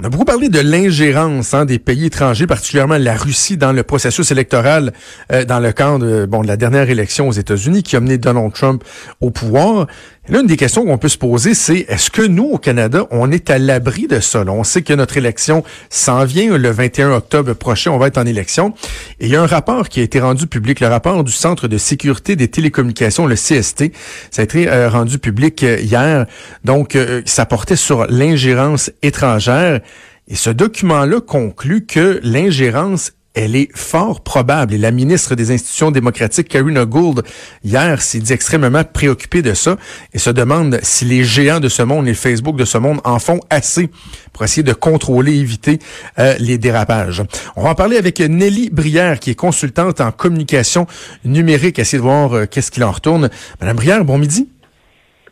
On a beaucoup parlé de l'ingérence hein, des pays étrangers, particulièrement la Russie, dans le processus électoral euh, dans le cadre de, bon, de la dernière élection aux États-Unis qui a mené Donald Trump au pouvoir. L'une des questions qu'on peut se poser, c'est est-ce que nous, au Canada, on est à l'abri de ça? on sait que notre élection s'en vient le 21 octobre prochain, on va être en élection. Et il y a un rapport qui a été rendu public, le rapport du Centre de sécurité des télécommunications, le CST. Ça a été euh, rendu public euh, hier. Donc, ça portait sur l'ingérence étrangère. Et ce document-là conclut que l'ingérence elle est fort probable. Et la ministre des Institutions démocratiques, Karina Gould, hier, s'est dit extrêmement préoccupée de ça et se demande si les géants de ce monde, les Facebook de ce monde, en font assez pour essayer de contrôler, éviter euh, les dérapages. On va en parler avec Nelly Brière, qui est consultante en communication numérique, essayer de voir euh, qu'est-ce qu'il en retourne. Madame Brière, bon midi.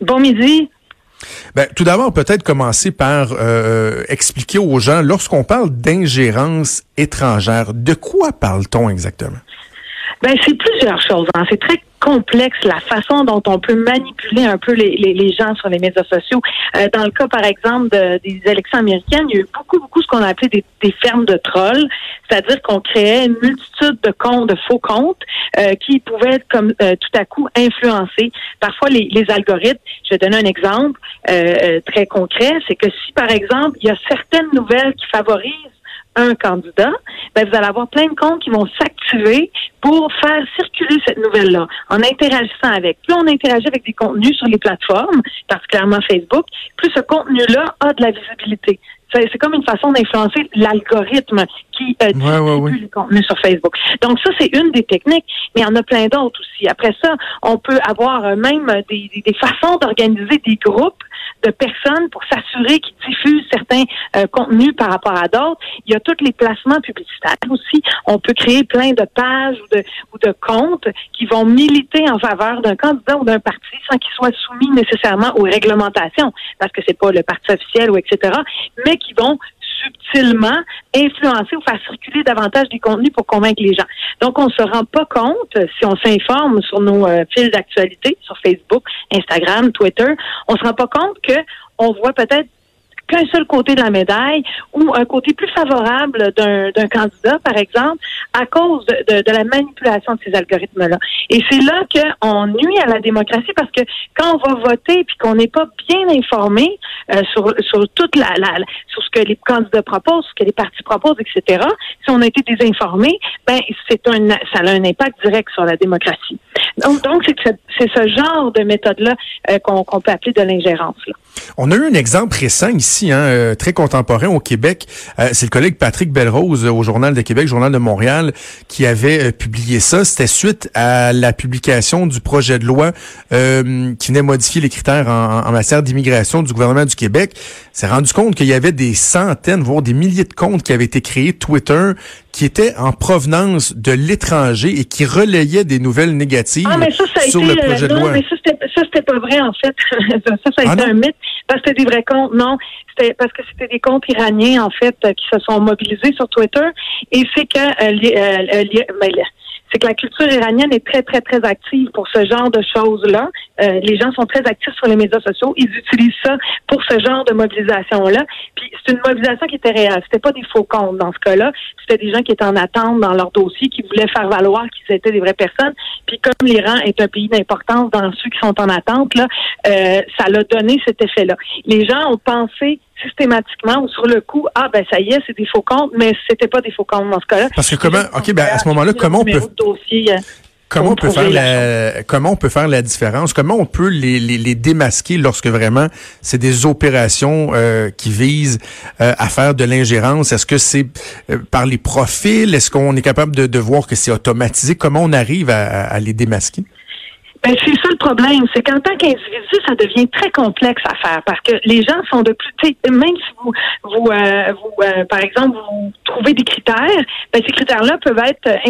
Bon midi. Ben, tout d'abord, peut-être commencer par euh, expliquer aux gens, lorsqu'on parle d'ingérence étrangère, de quoi parle-t-on exactement? Ben, c'est plusieurs choses. Hein. C'est très complexe la façon dont on peut manipuler un peu les, les, gens sur les médias sociaux. Euh, dans le cas, par exemple, des élections américaines, il y a eu beaucoup, beaucoup ce qu'on a appelé des, des fermes de trolls, c'est-à-dire qu'on créait une multitude de comptes, de faux comptes, euh, qui pouvaient être comme euh, tout à coup influencer parfois les, les algorithmes. Je vais donner un exemple très concret, c'est que si, par exemple, il y a certaines nouvelles qui favorisent un candidat, ben vous allez avoir plein de comptes qui vont s'activer pour faire circuler cette nouvelle-là en interagissant avec. Plus on interagit avec des contenus sur les plateformes, particulièrement Facebook, plus ce contenu-là a de la visibilité. C'est comme une façon d'influencer l'algorithme qui euh, distribue les contenus sur Facebook. Donc ça, c'est une des techniques, mais il y en a plein d'autres aussi. Après ça, on peut avoir euh, même des, des façons d'organiser des groupes de personnes pour s'assurer qu'ils diffusent certains euh, contenus par rapport à d'autres. Il y a tous les placements publicitaires aussi. On peut créer plein de pages ou de, ou de comptes qui vont militer en faveur d'un candidat ou d'un parti sans qu'ils soient soumis nécessairement aux réglementations, parce que c'est pas le parti officiel ou etc., mais qui vont subtilement influencer ou faire circuler davantage du contenu pour convaincre les gens. Donc, on se rend pas compte, si on s'informe sur nos euh, fils d'actualité, sur Facebook, Instagram, Twitter, on se rend pas compte que on voit peut-être qu'un seul côté de la médaille ou un côté plus favorable d'un candidat, par exemple, à cause de, de, la manipulation de ces algorithmes-là. Et c'est là qu'on nuit à la démocratie parce que quand on va voter puis qu'on n'est pas bien informé euh, sur, sur toute la, la, sur ce que les candidats proposent, ce que les partis proposent, etc. Si on a été désinformé, ben c'est un ça a un impact direct sur la démocratie. Donc donc c'est ce genre de méthode là euh, qu'on peut appeler de l'ingérence. On a eu un exemple récent ici, hein, euh, très contemporain au Québec. c'est le collègue Patrick Belrose au Journal de Québec, Journal de Montréal, qui avait publié ça. C'était suite à la publication du projet de loi qui venait modifier les critères en, en matière d'immigration du gouvernement du Québec s'est rendu compte qu'il y avait des centaines, voire des milliers de comptes qui avaient été créés Twitter qui étaient en provenance de l'étranger et qui relayaient des nouvelles négatives ah, sur le projet de loi. Mais ça, c'était pas vrai, en fait. ça, ça a ah été un mythe parce que c'était des vrais comptes. Non, c'était parce que c'était des comptes iraniens, en fait, qui se sont mobilisés sur Twitter. Et c'est que euh, euh, euh, ben, c'est que la culture iranienne est très, très, très active pour ce genre de choses-là. Euh, les gens sont très actifs sur les médias sociaux. Ils utilisent ça pour ce genre de mobilisation-là. Puis c'est une mobilisation qui était réelle. C'était pas des faux comptes dans ce cas-là. C'était des gens qui étaient en attente dans leur dossier, qui voulaient faire valoir qu'ils étaient des vraies personnes. Puis comme l'Iran est un pays d'importance dans ceux qui sont en attente, là, euh, ça l'a donné cet effet-là. Les gens ont pensé systématiquement ou sur le coup, ah ben ça y est, c'est des faux comptes, mais c'était pas des faux comptes dans ce cas-là. Parce que comment, ok, ben à ce moment-là, comment on peut euh, Comment on peut faire la, comment on peut faire la différence? Comment on peut les, les, les démasquer lorsque vraiment c'est des opérations euh, qui visent euh, à faire de l'ingérence? Est-ce que c'est par les profils? Est-ce qu'on est capable de, de voir que c'est automatisé? Comment on arrive à, à les démasquer? Ben, c'est ça le problème, c'est qu'en tant qu'individu, ça devient très complexe à faire parce que les gens sont de plus, même si vous, vous, euh, vous euh, par exemple, vous trouvez des critères, ben, ces critères-là peuvent être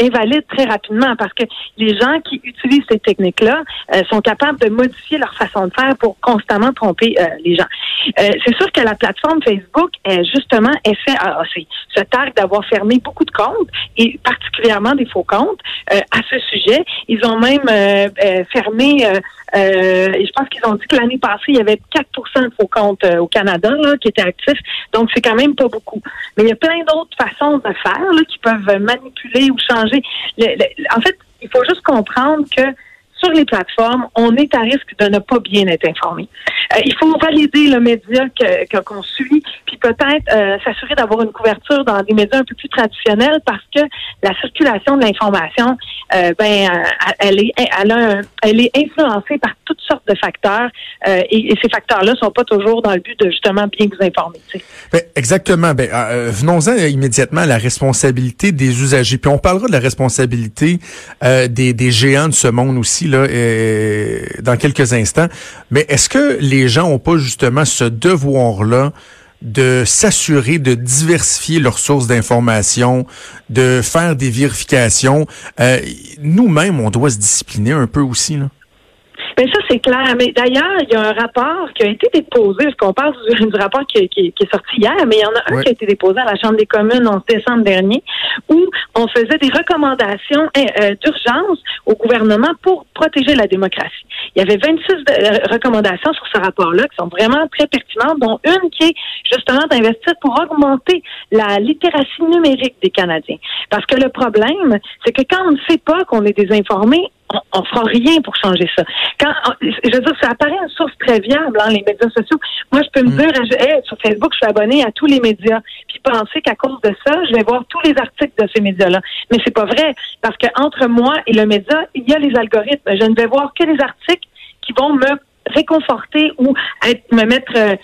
invalides très rapidement parce que les gens qui utilisent ces techniques-là euh, sont capables de modifier leur façon de faire pour constamment tromper les gens. c'est sûr que la plateforme Facebook, justement, essaie, ah, se targue d'avoir fermé beaucoup de comptes et particulièrement des faux comptes à ce sujet. Ils ont même euh, fermé. Euh, euh, je pense qu'ils ont dit que l'année passée, il y avait 4% de faux comptes au Canada qui étaient actifs. Donc, c'est quand même pas beaucoup. Mais il y a plein d'autres façons de faire qui peuvent manipuler ou changer. en fait, il faut juste comprendre que sur les plateformes, on est à risque de ne pas bien être informé. Euh, il faut valider le média qu'on suit, puis peut-être euh, s'assurer d'avoir une couverture dans des médias un peu plus traditionnels parce que la circulation de l'information, euh, ben, elle est, elle, est influencée par toutes sortes de facteurs et, ces facteurs-là sont pas toujours dans le but de justement bien vous informer. Ben, exactement. Ben, venons-en immédiatement à la responsabilité des usagers. Puis on parlera de la responsabilité des, des géants de ce monde aussi dans quelques instants. Mais est-ce que les gens ont pas justement ce devoir-là de s'assurer de diversifier leurs sources d'information, de faire des vérifications? Euh, Nous-mêmes, on doit se discipliner un peu aussi. Là. Bien, ça, c'est clair. Mais d'ailleurs, il y a un rapport qui a été déposé, parce qu'on parle du, rapport qui, est sorti hier, mais il y en a un qui a été déposé à la Chambre des communes en décembre dernier, où on faisait des recommandations hein, euh, d'urgence au gouvernement pour protéger la démocratie. Il y avait 26 euh, recommandations sur ce rapport-là qui sont vraiment très pertinentes, dont une qui est justement d'investir pour augmenter la littératie numérique des Canadiens. Parce que le problème, c'est que quand on ne sait pas qu'on est désinformé, on, ne fera rien pour changer ça. Quand, je veux dire, ça apparaît une source très viable, hein, les médias sociaux. Moi, je peux me mm. dire, sur Facebook, je suis abonné à tous les médias, puis penser qu'à cause de ça, je vais voir tous les articles de ces médias-là. Mais c'est pas vrai, parce que entre moi et le média, il y a les algorithmes. Je ne vais voir que les articles qui vont me réconforter ou être, me mettre euh,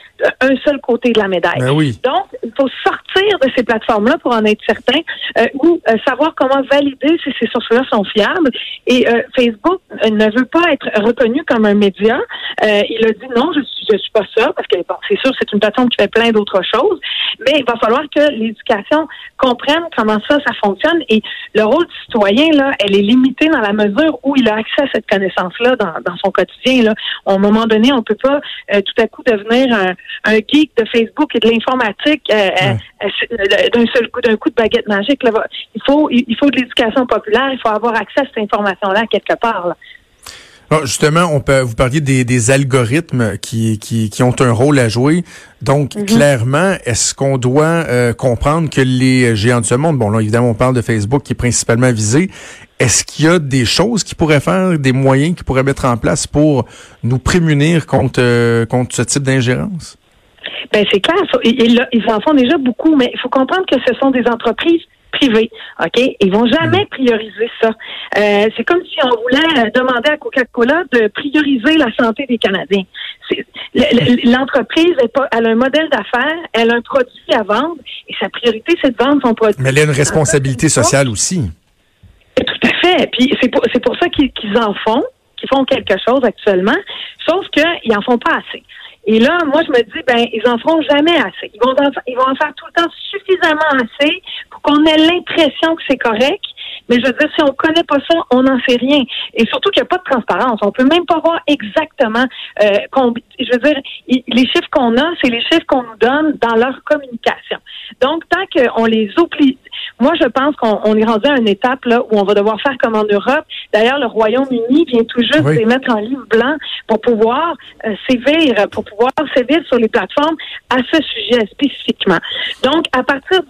un seul côté de la médaille. Ben oui. Donc, il faut sortir de ces plateformes-là pour en être certain euh, ou euh, savoir comment valider si ces sources-là sont fiables. Et Facebook ne veut pas être reconnu comme un média. il a dit non, je suis, je suis pas ça parce que bon, c'est sûr, c'est une plateforme qui fait plein d'autres choses. Mais il va falloir que l'éducation comprenne comment ça, ça fonctionne. Et le rôle du citoyen là, elle est limitée dans la mesure où il a accès à cette connaissance-là dans, dans son quotidien. Là, on moment donné, on peut pas euh, tout à coup devenir un, geek de Facebook et de l'informatique euh, euh, d'un seul coup, d'un coup de baguette magique. Il faut, il faut de l'éducation populaire. Il faut avoir accès à cette information-là quelque part. justement, on peut vous parliez des, algorithmes qui, qui, ont un rôle à jouer. Donc, mm-hmm. clairement, est-ce qu'on doit comprendre que les géants de ce monde, bon là, évidemment, on parle de Facebook qui est principalement visé, est-ce qu'il y a des choses qui pourraient faire, des moyens qui pourraient mettre en place pour nous prémunir contre, euh, contre ce type d'ingérence? Ben c'est clair, ils, ils en font déjà beaucoup, mais il faut comprendre que ce sont des entreprises privées, OK? Ils vont jamais mm. prioriser ça. Euh, c'est comme si on voulait euh, demander à Coca-Cola de prioriser la santé des Canadiens. L'entreprise elle a un modèle d'affaires, elle a un produit à vendre, et sa priorité, c'est de vendre son produit. Mais elle a une responsabilité sociale aussi. Tout à fait. Puis c'est pour, c'est pour ça qu'ils en font, qu'ils font quelque chose actuellement, sauf qu'ils en font pas assez. Et là, moi, je me dis, ben, ils en feront jamais assez. Ils vont ils vont en faire tout le temps suffisamment assez pour qu'on ait l'impression que c'est correct, mais je veux dire, si on connaît pas ça, on n'en sait rien. Et surtout qu'il n'y a pas de transparence. On peut même pas voir exactement. Euh, je veux dire, les chiffres qu'on a, c'est les chiffres qu'on nous donne dans leur communication. Donc, tant qu'on les oublie, moi, je pense qu'on est rendu à une étape là où on va devoir faire comme en Europe. D'ailleurs, le Royaume-Uni vient tout juste de les mettre en livre blanc pour pouvoir euh, sévir, pour pouvoir sévir sur les plateformes à ce sujet spécifiquement. Donc, à partir du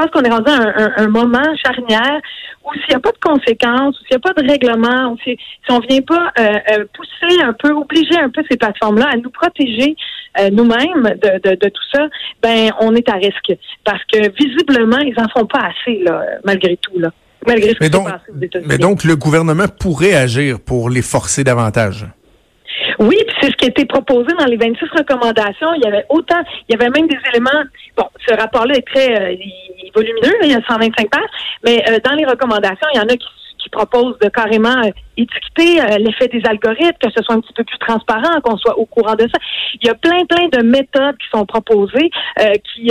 pense qu'on est rendu à un, moment charnière où s'il n'y a pas de conséquences, s'il n'y a pas de règlement, si, on ne vient pas euh, euh, pousser un peu, obliger un peu ces plateformes-là à nous protéger euh, nous-mêmes de, tout ça, ben on est à risque. Parce que visiblement, ils n'en font pas assez, là, malgré tout. Là. Malgré ce mais, donc, mais donc, le gouvernement pourrait agir pour les forcer davantage? Oui, puis c'est ce qui a été proposé dans les 26 recommandations. Il y avait autant, il y avait même des éléments. Bon, ce rapport-là est très volumineux, il y a 125 pages, mais euh, dans les recommandations, il y en a qui qui propose de carrément euh, étiqueter euh, l'effet des algorithmes, que ce soit un petit peu plus transparent, qu'on soit au courant de ça. Il y a plein, plein de méthodes qui sont proposées euh, qui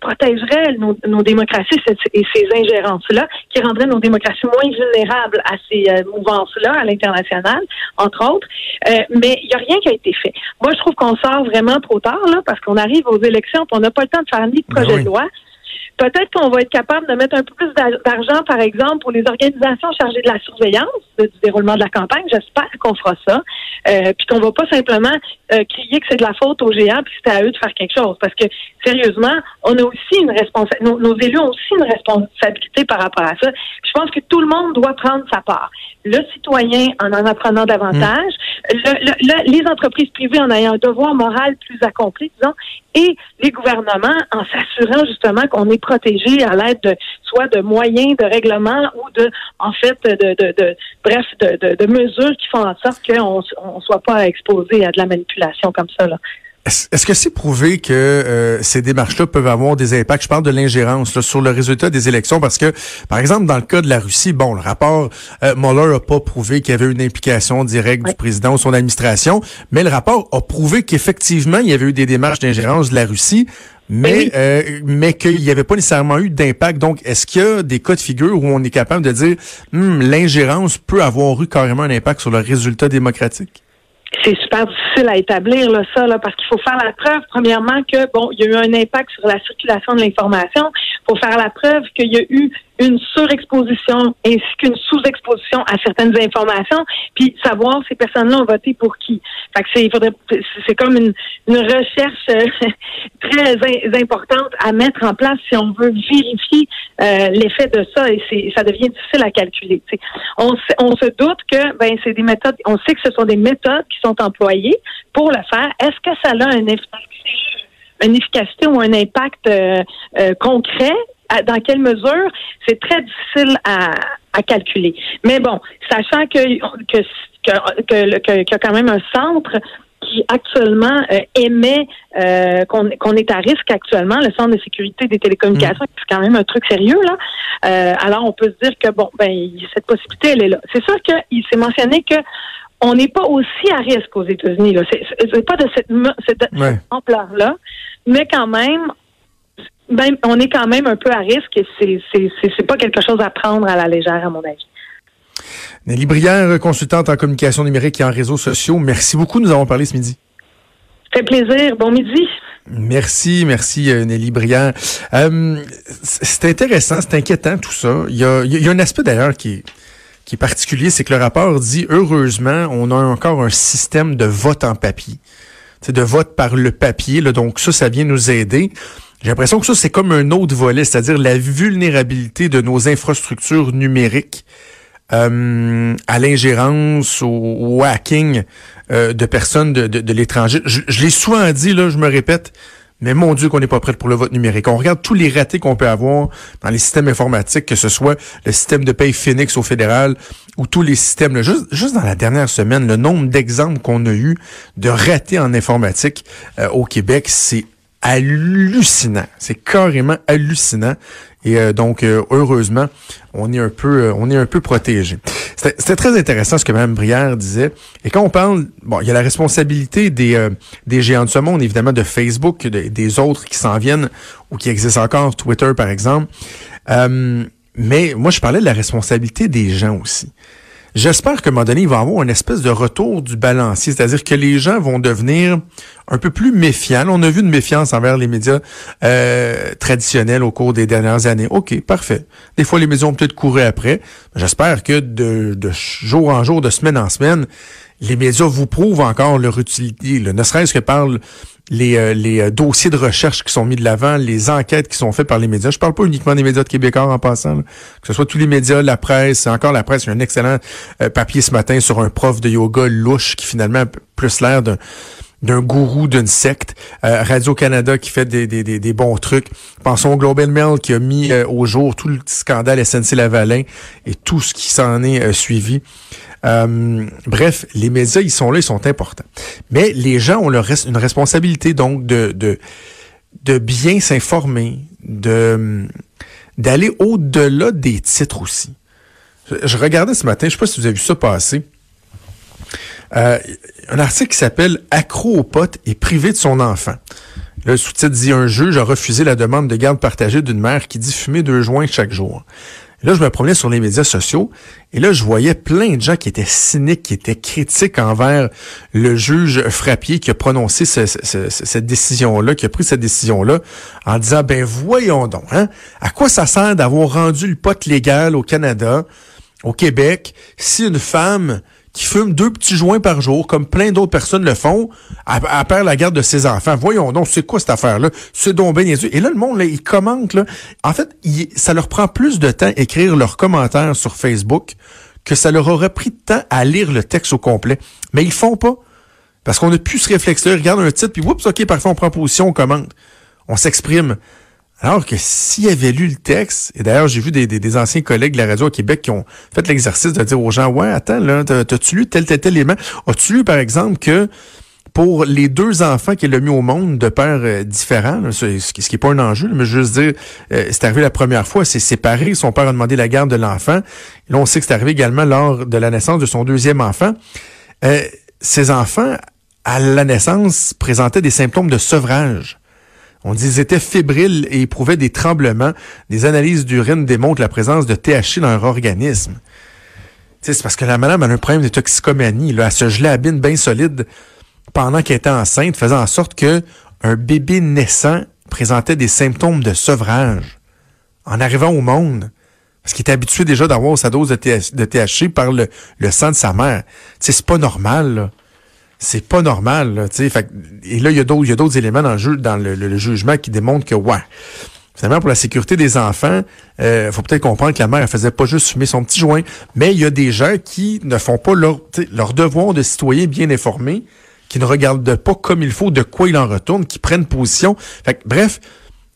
protégeraient nos, nos démocraties et ces ingérences-là, qui rendraient nos démocraties moins vulnérables à ces mouvances-là à l'international, entre autres. mais il n'y a rien qui a été fait. Moi, je trouve qu'on sort vraiment trop tard, là, parce qu'on arrive aux élections, on n'a pas le temps de faire ni de ben projet de loi. Peut-être qu'on va être capable de mettre un peu plus d'argent, par exemple, pour les organisations chargées de la surveillance du déroulement de la campagne. J'espère qu'on fera ça. Euh, puis qu'on va pas simplement euh, crier que c'est de la faute aux géants puis c'est à eux de faire quelque chose. Parce que, sérieusement, on a aussi une responsabilité, nos, élus ont aussi une responsabilité par rapport à ça. je pense que tout le monde doit prendre sa part. Le citoyen en en apprenant davantage, le, les entreprises privées en ayant un devoir moral plus accompli, disons, et les gouvernements en s'assurant justement qu'on est à l'aide de soit de moyens de règlement ou de en fait de, de, de bref de, de, mesures qui font en sorte qu'on on soit pas exposé à de la manipulation comme ça là. Est-ce que c'est prouvé que euh, ces démarches-là peuvent avoir des impacts? Je parle de l'ingérence sur le résultat des élections parce que, par exemple, dans le cas de la Russie, bon, le rapport euh, Mueller n'a pas prouvé qu'il y avait une implication directe du président ou son administration, mais le rapport a prouvé qu'effectivement, il y avait eu des démarches d'ingérence de la Russie, mais euh, mais qu'il n'y avait pas nécessairement eu d'impact. Donc, est-ce qu'il y a des cas de figure où on est capable de dire hmm, l'ingérence peut avoir eu carrément un impact sur le résultat démocratique? C'est super difficile à établir là, ça, là, parce qu'il faut faire la preuve, premièrement, que bon, il y a eu un impact sur la circulation de l'information. Il faut faire la preuve qu'il y a eu une surexposition ainsi qu'une sous-exposition à certaines informations, puis savoir ces personnes-là ont voté pour qui. Fait que c'est, c'est comme une, une recherche euh, très importante à mettre en place si on veut vérifier euh, l'effet de ça et c'est, ça devient difficile à calculer. On, on se doute que ben c'est des méthodes, on sait que ce sont des méthodes qui sont employées pour le faire. Est-ce que ça a un effet une efficacité ou un impact euh, concret dans quelle mesure, c'est très difficile à, à, calculer. Mais bon, sachant que que que, qu'il y a quand même un centre qui actuellement euh, émet euh, qu'on est à risque actuellement, le Centre de sécurité des télécommunications, mm. c'est quand même un truc sérieux là. Euh, alors on peut se dire que bon, ben cette possibilité elle est là. C'est sûr qu'il s'est mentionné que on n'est pas aussi à risque aux États-Unis. Là, c'est pas de cette, cette ampleur là, mais quand même on est quand même un peu à risque et c'est, pas quelque chose à prendre à la légère, à mon avis. Nelly Brière, consultante en communication numérique et en réseaux sociaux, merci beaucoup. Nous avons parlé ce midi. Ça fait plaisir. Bon midi. Merci, merci euh, Nelly Brière. Euh, c'est intéressant, c'est inquiétant tout ça. Il y a, il y a un aspect d'ailleurs qui est, qui est particulier, c'est que le rapport dit heureusement, on a encore un système de vote en papier. C'est de vote par le papier. Là, donc ça, ça vient nous aider. J'ai l'impression que ça, c'est comme un autre volet, c'est-à-dire la vulnérabilité de nos infrastructures numériques euh, à l'ingérence, au, hacking euh, de personnes de, de, l'étranger. Je, l'ai souvent dit, là, je me répète, mais mon Dieu qu'on n'est pas prêt pour le vote numérique. On regarde tous les ratés qu'on peut avoir dans les systèmes informatiques, que ce soit le système de paye Phoenix au fédéral ou tous les systèmes. juste, juste dans la dernière semaine, le nombre d'exemples qu'on a eu de ratés en informatique euh, au Québec, c'est hallucinant. C'est carrément hallucinant. Et euh, donc, euh, heureusement, on est un peu, euh, on est un peu protégé. C'était très intéressant ce que Mme Brière disait. Et quand on parle, bon, il y a la responsabilité des, des géants de ce monde, évidemment, de Facebook, des autres qui s'en viennent ou qui existent encore, Twitter par exemple. mais moi, je parlais de la responsabilité des gens aussi. J'espère qu'à un moment donné, il va avoir une espèce de retour du balancier, c'est-à-dire que les gens vont devenir un peu plus méfiants. On a vu une méfiance envers les médias euh, traditionnels au cours des dernières années. OK, parfait. Des fois, les médias ont peut-être couru après. J'espère que de, de jour en jour, de semaine en semaine, les médias vous prouvent encore leur utilité, ne serait-ce que par les, euh, les euh, dossiers de recherche qui sont mis de l'avant, les enquêtes qui sont faites par les médias. Je parle pas uniquement des médias de québécois en passant, que ce soit tous les médias, la presse, encore la presse. Il y a un excellent euh, papier ce matin sur un prof de yoga louche qui finalement a plus l'air d'un d'un gourou d'une secte. Radio-Canada qui fait des, des, des, bons trucs. Pensons au Global Mail qui a mis au jour tout le scandale SNC-Lavalin et tout ce qui s'en est suivi. Euh, bref, les médias, ils sont là, ils sont importants. Mais les gens ont leur une responsabilité donc de, de, de bien s'informer, de d'aller au-delà des titres aussi. Je regardais ce matin, je sais pas si vous avez vu ça passer. Euh, un article qui s'appelle Accro au pote et privé de son enfant. Le sous-titre dit un juge a refusé la demande de garde partagée d'une mère qui dit fumer deux joints chaque jour. Là, je me promenais sur les médias sociaux et là, je voyais plein de gens qui étaient cyniques, qui étaient critiques envers le juge Frappier qui a prononcé cette décision-là, qui a pris cette décision-là, en disant, ben voyons donc, hein, à quoi ça sert d'avoir rendu le pote légal au Canada, au Québec, si une femme qui fume deux petits joints par jour, comme plein d'autres personnes le font, à, perdre la garde de ses enfants. Voyons donc, c'est quoi cette affaire-là? C'est donc bien Et là, le monde, là, il commente. Là. En fait, ça leur prend plus de temps écrire leurs commentaires sur Facebook que ça leur aurait pris de temps à lire le texte au complet. Mais ils font pas. Parce qu'on a plus ce réflexe-là. Ils regardent un titre, puis oups, OK, parfois on prend position, on commente. On s'exprime. Alors que s'il avait lu le texte, et d'ailleurs, j'ai vu des, anciens collègues de la radio au Québec qui ont fait l'exercice de dire aux gens, ouais, attends, là, t'as-tu lu tel, tel, tel élément? As-tu lu, par exemple, que pour les deux enfants qu'il a mis au monde de pères euh, différents, ce, ce qui n'est pas un enjeu, mais juste dire, euh, c'est arrivé la première fois, c'est séparé, son père a demandé la garde de l'enfant. Là, on sait que c'est arrivé également lors de la naissance de son deuxième enfant. Euh, ces enfants, à la naissance, présentaient des symptômes de sevrage. On dit qu'ils étaient fébriles et éprouvaient des tremblements. Des analyses d'urine démontrent la présence de THC dans leur organisme. C'est parce que la madame a un problème de toxicomanie. Elle se gelait à bine bien solide pendant qu'elle était enceinte, faisant en sorte que un bébé naissant présentait des symptômes de sevrage en arrivant au monde. Parce qu'il était habitué déjà d'avoir sa dose de, THC par le, le sang de sa mère. C'est pas normal. C'est pas normal. Là, fait, et là, il y a d'autres, il y a d'autres éléments dans le jeu, dans le, jugement qui démontrent que ouais. Finalement, pour la sécurité des enfants, euh, faut peut-être comprendre que la mère elle faisait pas juste fumer son petit joint, mais il y a des gens qui ne font pas leur, leur devoir de citoyen bien informé, qui ne regardent pas comme il faut de quoi il en retourne, qui prennent position. Fait bref,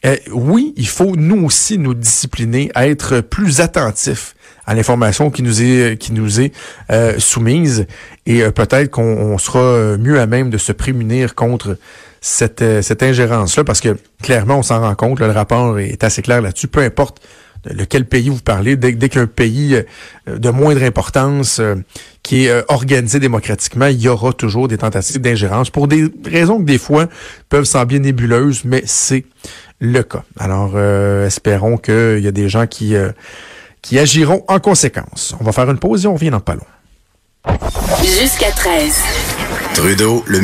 euh, oui, il faut nous aussi nous discipliner, à être plus attentifs à l'information qui nous est qui nous est euh, soumise. Et euh, peut-être qu'on sera mieux à même de se prémunir contre cette, cette ingérence-là parce que clairement on s'en rend compte, le rapport est assez clair là-dessus, peu importe lequel pays vous parlez, dès, dès qu'un pays de moindre importance qui est organisé démocratiquement, il y aura toujours des tentatives d'ingérence pour des raisons que des fois peuvent sembler nébuleuses, mais c'est le cas. Alors, euh, espérons qu'il y a des gens qui, euh, qui agiront en conséquence. On va faire une pause et on revient dans pas long. Jusqu'à 13. Trudeau, le